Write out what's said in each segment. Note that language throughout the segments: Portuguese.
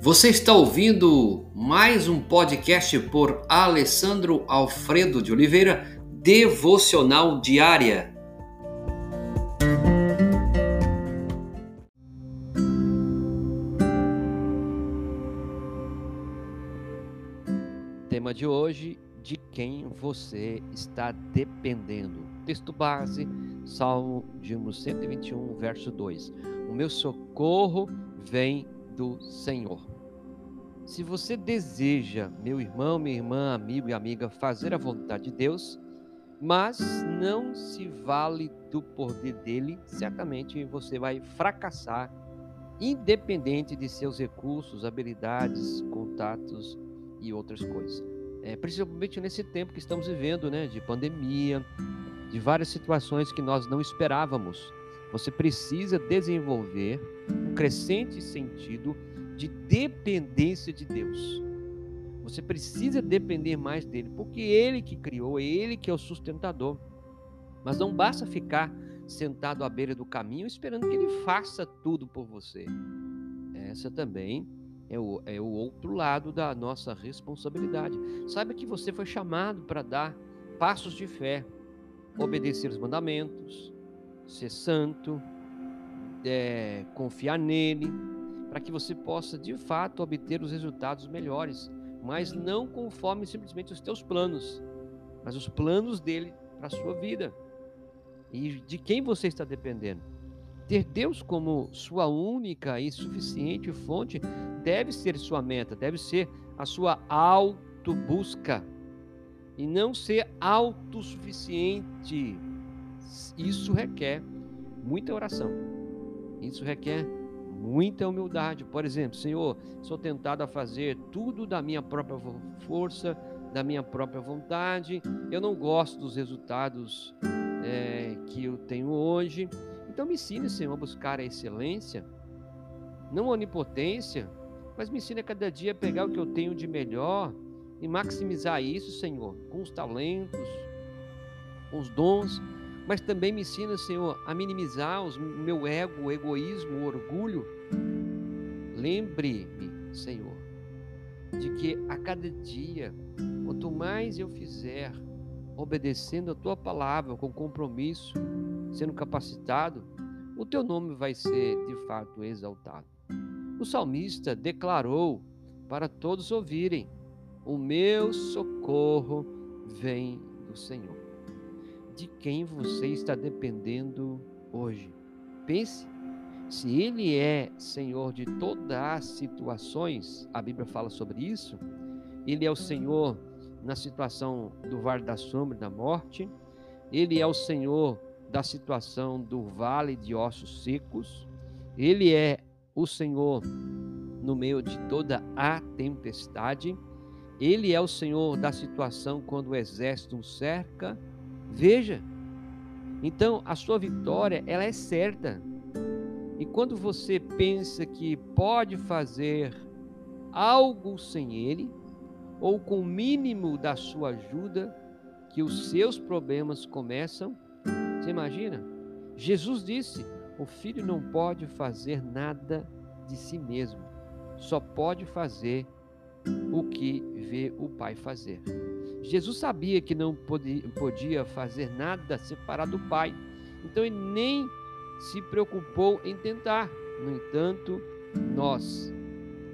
Você está ouvindo mais um podcast por Alessandro Alfredo de Oliveira, Devocional Diária. Tema de hoje: de quem você está dependendo. Texto base, Salmo de 121, verso 2. O meu socorro vem do Senhor. Se você deseja, meu irmão, minha irmã, amigo e amiga, fazer a vontade de Deus, mas não se vale do poder dele, certamente você vai fracassar, independente de seus recursos, habilidades, contatos e outras coisas. É, principalmente nesse tempo que estamos vivendo, né, de pandemia, de várias situações que nós não esperávamos. Você precisa desenvolver um crescente sentido de dependência de Deus. Você precisa depender mais dele, porque ele que criou, é ele que é o sustentador. Mas não basta ficar sentado à beira do caminho esperando que ele faça tudo por você. Essa também é o, é o outro lado da nossa responsabilidade. Saiba que você foi chamado para dar passos de fé, obedecer os mandamentos, ser santo, é, confiar nele, para que você possa de fato obter os resultados melhores, mas não conforme simplesmente os teus planos, mas os planos dele para a sua vida. E de quem você está dependendo? Ter Deus como sua única e suficiente fonte deve ser sua meta, deve ser a sua autobusca e não ser autossuficiente. Isso requer muita oração. Isso requer muita humildade. Por exemplo, Senhor, sou tentado a fazer tudo da minha própria força, da minha própria vontade. Eu não gosto dos resultados é, que eu tenho hoje. Então me ensine, Senhor, a buscar a excelência, não a onipotência, mas me ensine a cada dia a pegar o que eu tenho de melhor e maximizar isso, Senhor, com os talentos, com os dons, mas também me ensina, Senhor, a minimizar o meu ego, o egoísmo, o orgulho. Lembre-me, Senhor, de que a cada dia, quanto mais eu fizer obedecendo a tua palavra com compromisso, sendo capacitado, o teu nome vai ser de fato exaltado. O salmista declarou para todos ouvirem: O meu socorro vem do Senhor. De quem você está dependendo hoje? Pense, se Ele é Senhor de todas as situações, a Bíblia fala sobre isso, Ele é o Senhor na situação do vale da sombra da morte, Ele é o Senhor da situação do vale de ossos secos. Ele é o Senhor no meio de toda a tempestade. Ele é o Senhor da situação quando o exército cerca. Veja, então a sua vitória ela é certa. E quando você pensa que pode fazer algo sem Ele, ou com o mínimo da sua ajuda, que os seus problemas começam você imagina? Jesus disse: o filho não pode fazer nada de si mesmo, só pode fazer o que vê o pai fazer. Jesus sabia que não podia fazer nada separado do pai, então ele nem se preocupou em tentar. No entanto, nós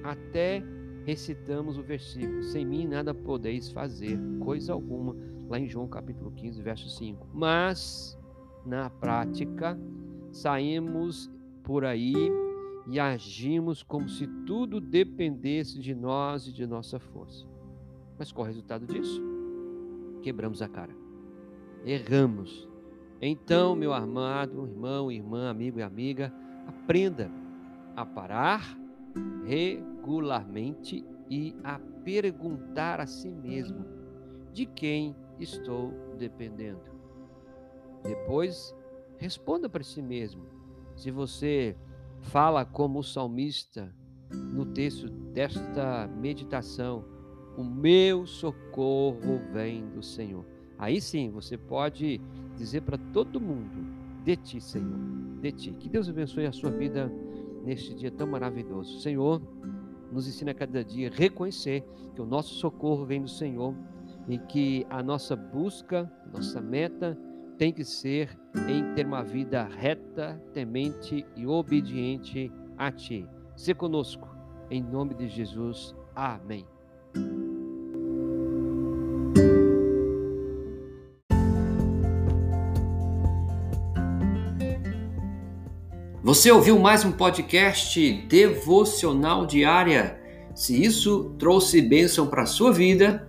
até recitamos o versículo: Sem mim nada podeis fazer, coisa alguma, lá em João capítulo 15, verso 5. Mas na prática, saímos por aí e agimos como se tudo dependesse de nós e de nossa força. Mas qual é o resultado disso? Quebramos a cara. Erramos. Então, meu amado irmão, irmã, amigo e amiga, aprenda a parar regularmente e a perguntar a si mesmo: de quem estou dependendo? Depois, responda para si mesmo. Se você fala como o salmista no texto desta meditação, o meu socorro vem do Senhor. Aí sim, você pode dizer para todo mundo: de ti, Senhor, de ti. Que Deus abençoe a sua vida neste dia tão maravilhoso. Senhor, nos ensina a cada dia a reconhecer que o nosso socorro vem do Senhor e que a nossa busca, nossa meta tem que ser em ter uma vida reta, temente e obediente a Ti. Se conosco, em nome de Jesus. Amém. Você ouviu mais um podcast devocional diária? Se isso trouxe bênção para a sua vida,